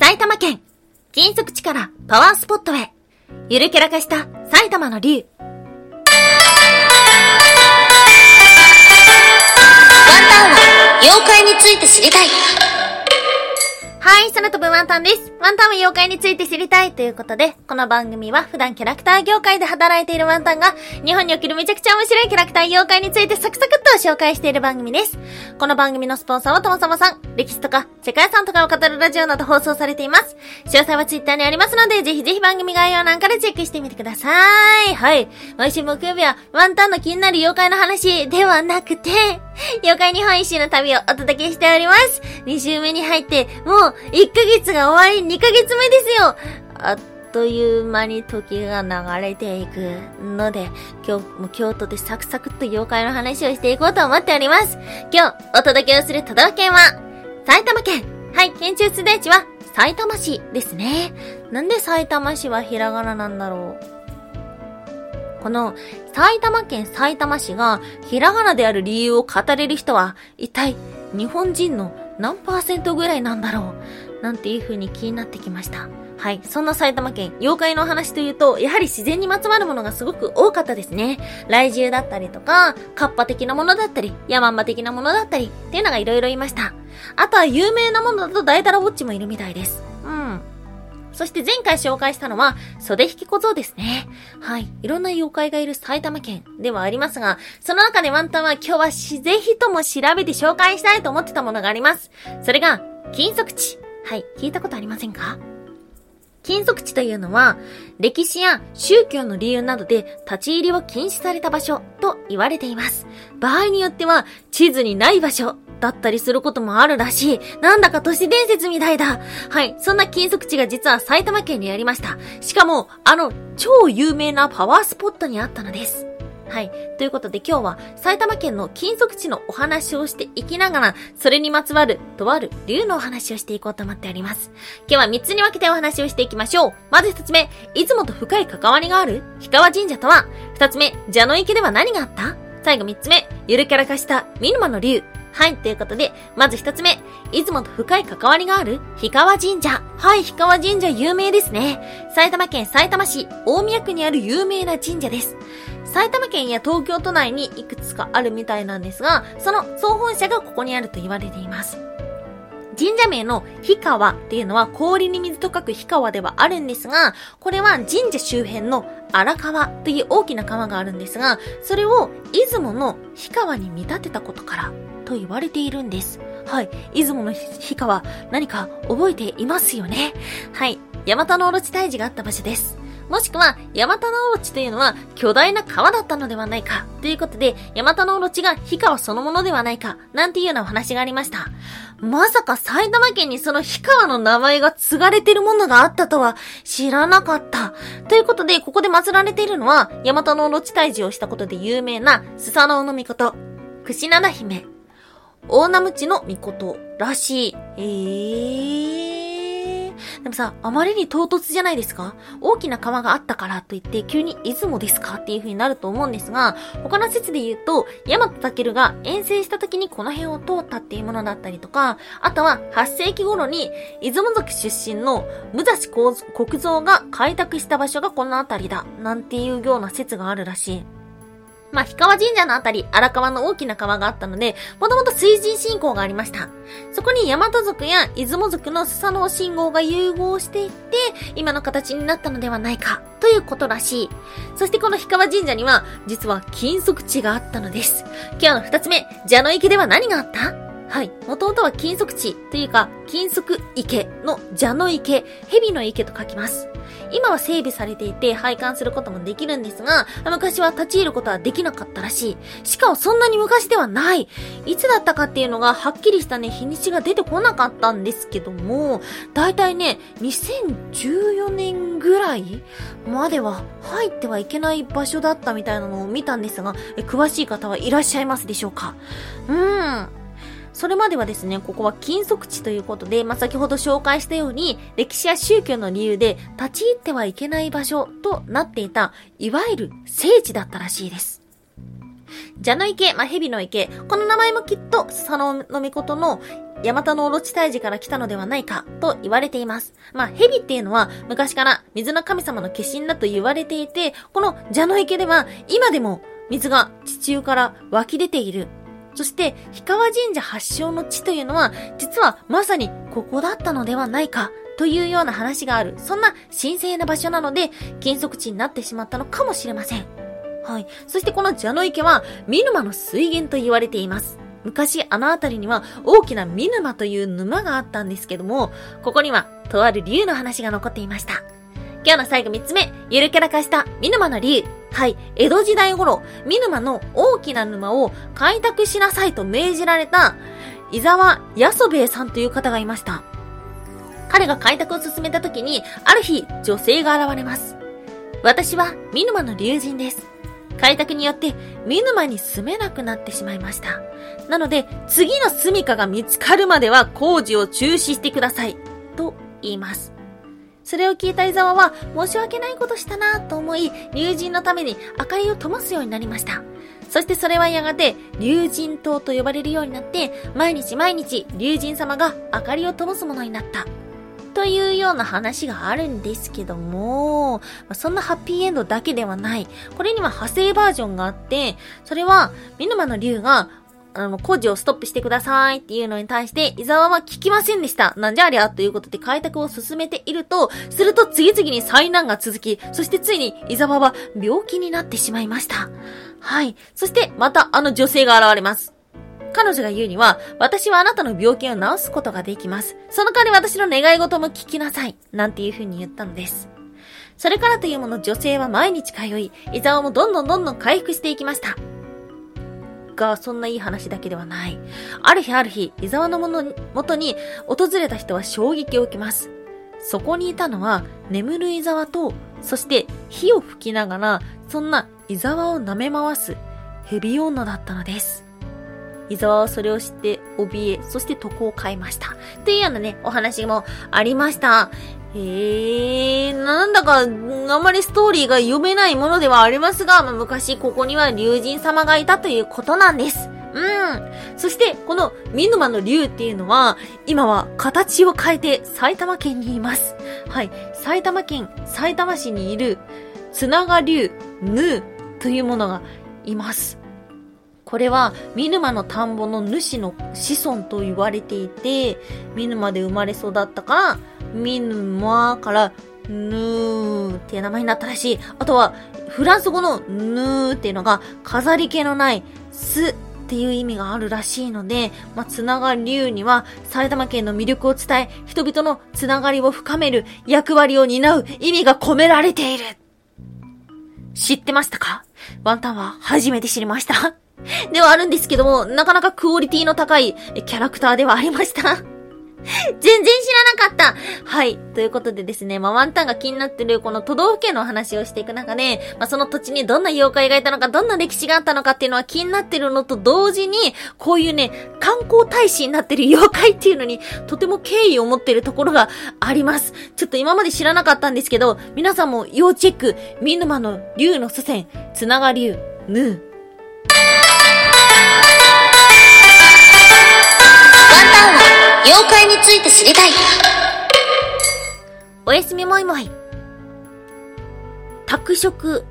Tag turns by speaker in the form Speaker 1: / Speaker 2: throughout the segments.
Speaker 1: 埼玉県、金属地からパワースポットへ、ゆるキャラ化した埼玉の竜。ワン
Speaker 2: タンは妖怪について知りたい。
Speaker 1: はい、空飛ぶワンタンです。ワンタンは妖怪について知りたいということで、この番組は普段キャラクター業界で働いているワンタンが、日本におけるめちゃくちゃ面白いキャラクター妖怪についてサクサクっと紹介している番組です。この番組のスポンサーはともさまさん、歴史とか世界遺産とかを語るラジオなど放送されています。詳細はツイッターにありますので、ぜひぜひ番組概要欄からチェックしてみてください。はい。毎週木曜日はワンタンの気になる妖怪の話ではなくて、妖怪日本一周の旅をお届けしております。2週目に入って、もう1ヶ月が終わり2ヶ月目ですよあっという間に時が流れていくので、今日も京都でサクサクっと妖怪の話をしていこうと思っております。今日お届けをする都道府県は、埼玉県。はい、県中通電地は埼玉市ですね。なんで埼玉市はひらがななんだろう？この埼玉県埼玉市がひらがなである理由を語れる人は一体日本人の何パーセントぐらいなんだろう？なんていう風に気になってきました。はい。そんな埼玉県、妖怪の話というと、やはり自然にまつわるものがすごく多かったですね。雷獣だったりとか、カッパ的なものだったり、ヤマンバ的なものだったり、っていうのが色々いました。あとは有名なものだとダイダラウォッチもいるみたいです。そして前回紹介したのは、袖引き小僧ですね。はい。いろんな妖怪がいる埼玉県ではありますが、その中でワンタンは今日はぜひとも調べて紹介したいと思ってたものがあります。それが、金属地。はい。聞いたことありませんか？金属地というのは、歴史や宗教の理由などで立ち入りを禁止された場所と言われています。場合によっては、地図にない場所だったりすることもあるらしい。なんだか都市伝説みたいだ。はい。そんな金属地が実は埼玉県にありました。しかも、あの、超有名なパワースポットにあったのです。はい。ということで今日は埼玉県の金属地のお話をしていきながら、それにまつわるとある竜のお話をしていこうと思っております。今日は3つに分けてお話をしていきましょう。まず1つ目、出雲と深い関わりがある氷川神社とは ?2 つ目、蛇の池では何があった最後3つ目、ゆるキャラ化したミヌマの竜。はい、ということで、まず一つ目、出雲と深い関わりがある氷川神社。はい、氷川神社有名ですね。埼玉県埼玉市大宮区にある有名な神社です。埼玉県や東京都内にいくつかあるみたいなんですが、その総本社がここにあると言われています。神社名の氷川っていうのは氷に水と書く氷川ではあるんですが、これは神社周辺の荒川という大きな川があるんですが、それを出雲の氷川に見立てたことからと言われているんです。はい。出雲の氷川、何か覚えていますよね？はい。ヤマタノオロチ退治があった場所です。もしくは、ヤマタノオロチというのは巨大な川だったのではないか。ということで、ヤマタノオロチが氷川そのものではないか。なんていうようなお話がありました。まさか埼玉県にその氷川の名前が継がれてるものがあったとは知らなかった。ということで、ここで祀られているのは、ヤマタノオロチ退治をしたことで有名なスサノオノミコト、クシナナ姫、大ナムチの御事らしい。えー。でもさ、あまりに唐突じゃないですか？大きな川があったからといって急に出雲ですか？っていう風になると思うんですが、他の説で言うと、ヤマトタケルが遠征した時にこの辺を通ったっていうものだったりとか、あとは8世紀頃に出雲族出身の武蔵国蔵が開拓した場所がこの辺りだ、なんていうような説があるらしい。まあ、氷川神社のあたり、荒川の大きな川があったので、もともと水神信仰がありました。そこに大和族や出雲族のスサノオ信号が融合していって、今の形になったのではないか、ということらしい。そしてこの氷川神社には、実は金属地があったのです。今日の二つ目、蛇の池では何があった？はい。もともとは金属地というか、金属池の蛇の池、蛇の池と書きます。今は整備されていて拝観することもできるんですが、昔は立ち入ることはできなかったらしい。しかもそんなに昔ではない。いつだったかっていうのがはっきりしたね、日にちが出てこなかったんですけども、だいたいね、2014年ぐらいまでは入ってはいけない場所だったみたいなのを見たんですが、詳しい方はいらっしゃいますでしょうか？うーん。それまではですね、ここは金属地ということで、まあ、先ほど紹介したように、歴史や宗教の理由で立ち入ってはいけない場所となっていた、いわゆる聖地だったらしいです。蛇の池、まあ、蛇の池。この名前もきっと、佐野のみことのヤマタノオロチ退治から来たのではないかと言われています。まあ、蛇っていうのは昔から水の神様の化身だと言われていて、この蛇の池では今でも水が地中から湧き出ている。そして、氷川神社発祥の地というのは、実はまさにここだったのではないかというような話がある。そんな神聖な場所なので、禁足地になってしまったのかもしれません。はい。そしてこの蛇の池は、見沼の水源と言われています。昔あの辺りには大きな見沼という沼があったんですけども、ここにはとある竜の話が残っていました。今日の最後3つ目、ゆるキャラ化した見沼の竜。はい、江戸時代頃、見沼の大きな沼を開拓しなさいと命じられた、伊沢安兵衛さんという方がいました。彼が開拓を進めた時に、ある日、女性が現れます。私は見沼の竜神です。開拓によって見沼に住めなくなってしまいました。なので、次の住処が見つかるまでは工事を中止してください。と言います。それを聞いた伊沢は、申し訳ないことしたなと思い、竜神のために明かりを灯すようになりました。そしてそれはやがて、竜神灯と呼ばれるようになって、毎日毎日、竜神様が明かりを灯すものになった。というような話があるんですけども、そんなハッピーエンドだけではない。これには派生バージョンがあって、それは、ミヌマの竜があの、工事をストップしてくださいっていうのに対して、伊沢は聞きませんでした。なんじゃありゃということで開拓を進めていると、すると次々に災難が続き、そしてついに伊沢は病気になってしまいました。はい。そしてまたあの女性が現れます。彼女が言うには、私はあなたの病気を治すことができます。その代わり私の願い事も聞きなさい。なんていう風に言ったのです。それからというもの女性は毎日通い、伊沢もどんどんどんどん回復していきました。が、そんないい話だけではない。ある日ある日、伊沢のもの、元に訪れた人は衝撃を受けます。そこにいたのは、眠る伊沢と、そして火を吹きながら、そんな伊沢を舐め回す、蛇女だったのです。伊沢はそれを知って怯え、そして床を変えました。というようなね、お話もありました。へえ、なんだか、あまりストーリーが読めないものではありますが、まあ、昔ここには竜神様がいたということなんです。うん。そして、この、見沼の竜っていうのは、今は形を変えて埼玉県にいます。はい。埼玉県埼玉市にいる、つなが竜、ぬーというものがいます。これは、見沼の田んぼの主の子孫と言われていて、見沼で生まれ育ったから、見沼からぬーっていう名前になったらしい。あとは、フランス語のぬーっていうのが、飾り気のないすっていう意味があるらしいので、まあ、つながり流には埼玉県の魅力を伝え、人々のつながりを深める役割を担う意味が込められている。知ってましたか？ワンタンは初めて知りました。ではあるんですけども、なかなかクオリティの高いキャラクターではありました。全然知らなかったはい。ということでですね、まあ、ワンタンが気になってるこの都道府県の話をしていく中で、まあ、その土地にどんな妖怪がいたのか、どんな歴史があったのかっていうのは気になってるのと同時に、こういうね、観光大使になってる妖怪っていうのに、とても敬意を持ってるところがあります。ちょっと今まで知らなかったんですけど、皆さんも要チェック、見沼の竜の祖先、つなが竜、ヌー、
Speaker 2: 妖怪について知りたい。
Speaker 1: おやすみもいもい。宅食、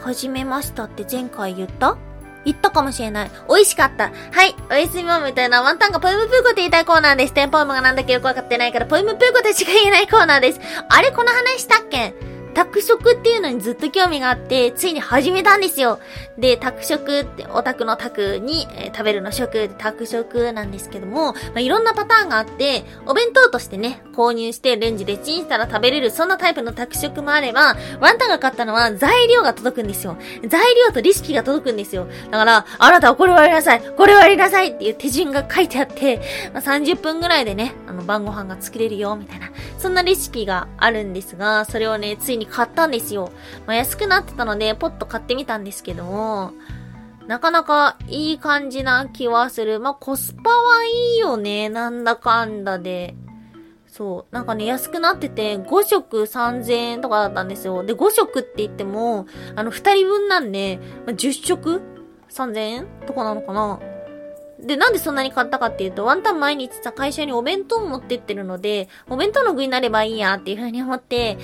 Speaker 1: 始めましたって前回言った？言ったかもしれない。美味しかった。はい。おやすみもみたいなワンタンがポエムプーコって言いたいコーナーです。テンポームがなんだかよくわかってないから、ポエムプーコでしか言えないコーナーです。あれこの話したっけ？宅食っていうのにずっと興味があって、ついに始めたんですよ。で、宅食って、オタクの宅に、えー、食べるの食、宅食なんですけども、まあ、いろんなパターンがあって、お弁当としてね、購入してレンジでチンしたら食べれる、そんなタイプの宅食もあれば、ワンタンが買ったのは材料が届くんですよ。材料とレシピが届くんですよ。だから、あなたはこれをやりなさいこれをやりなさいっていう手順が書いてあって、まあ、30分ぐらいでね、あの、晩ご飯が作れるよ、みたいな。そんなレシピがあるんですが、それをね、ついに買ったんですよ。まあ、安くなってたので、ポッと買ってみたんですけど、なかなかいい感じな気はする。まあ、コスパはいいよね。なんだかんだで。そう。なんかね、安くなってて、5食3000円とかだったんですよ。で、5食って言っても、あの、2人分なんで、まあ、10食 ?3000 円とかなのかな？で、なんでそんなに買ったかっていうと、ワンタン毎日さ、会社にお弁当持ってってるので、お弁当の具になればいいやっていう風に思って、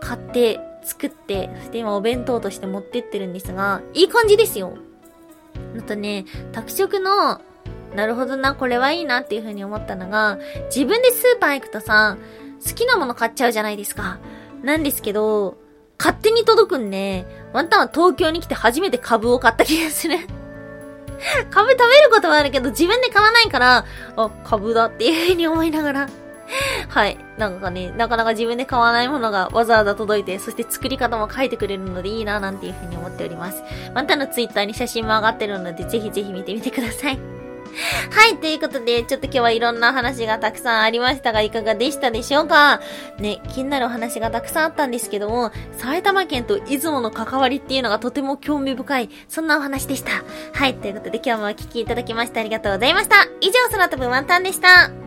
Speaker 1: 買って、作って、そして今お弁当として持ってってるんですが、いい感じですよ。あとね、宅食の、なるほどな、これはいいなっていう風に思ったのが、自分でスーパー行くとさ、好きなもの買っちゃうじゃないですか。なんですけど、勝手に届くんで、ワンタンは東京に来て初めて株を買った気がする 株食べることはあるけど、自分で買わないから、あ、株だっていう風に思いながら はい。なんかね、なかなか自分で買わないものがわざわざ届いて、そして作り方も書いてくれるのでいいななんていう風に思っております。またのツイッターに写真も上がってるので、ぜひぜひ見てみてください。はい、ということで、ちょっと今日はいろんな話がたくさんありましたが、いかがでしたでしょうか？ね、気になるお話がたくさんあったんですけども、埼玉県と出雲の関わりっていうのがとても興味深い、そんなお話でした。はい、ということで今日もお聴きいただきましてありがとうございました。以上、空飛ぶワンタンでした。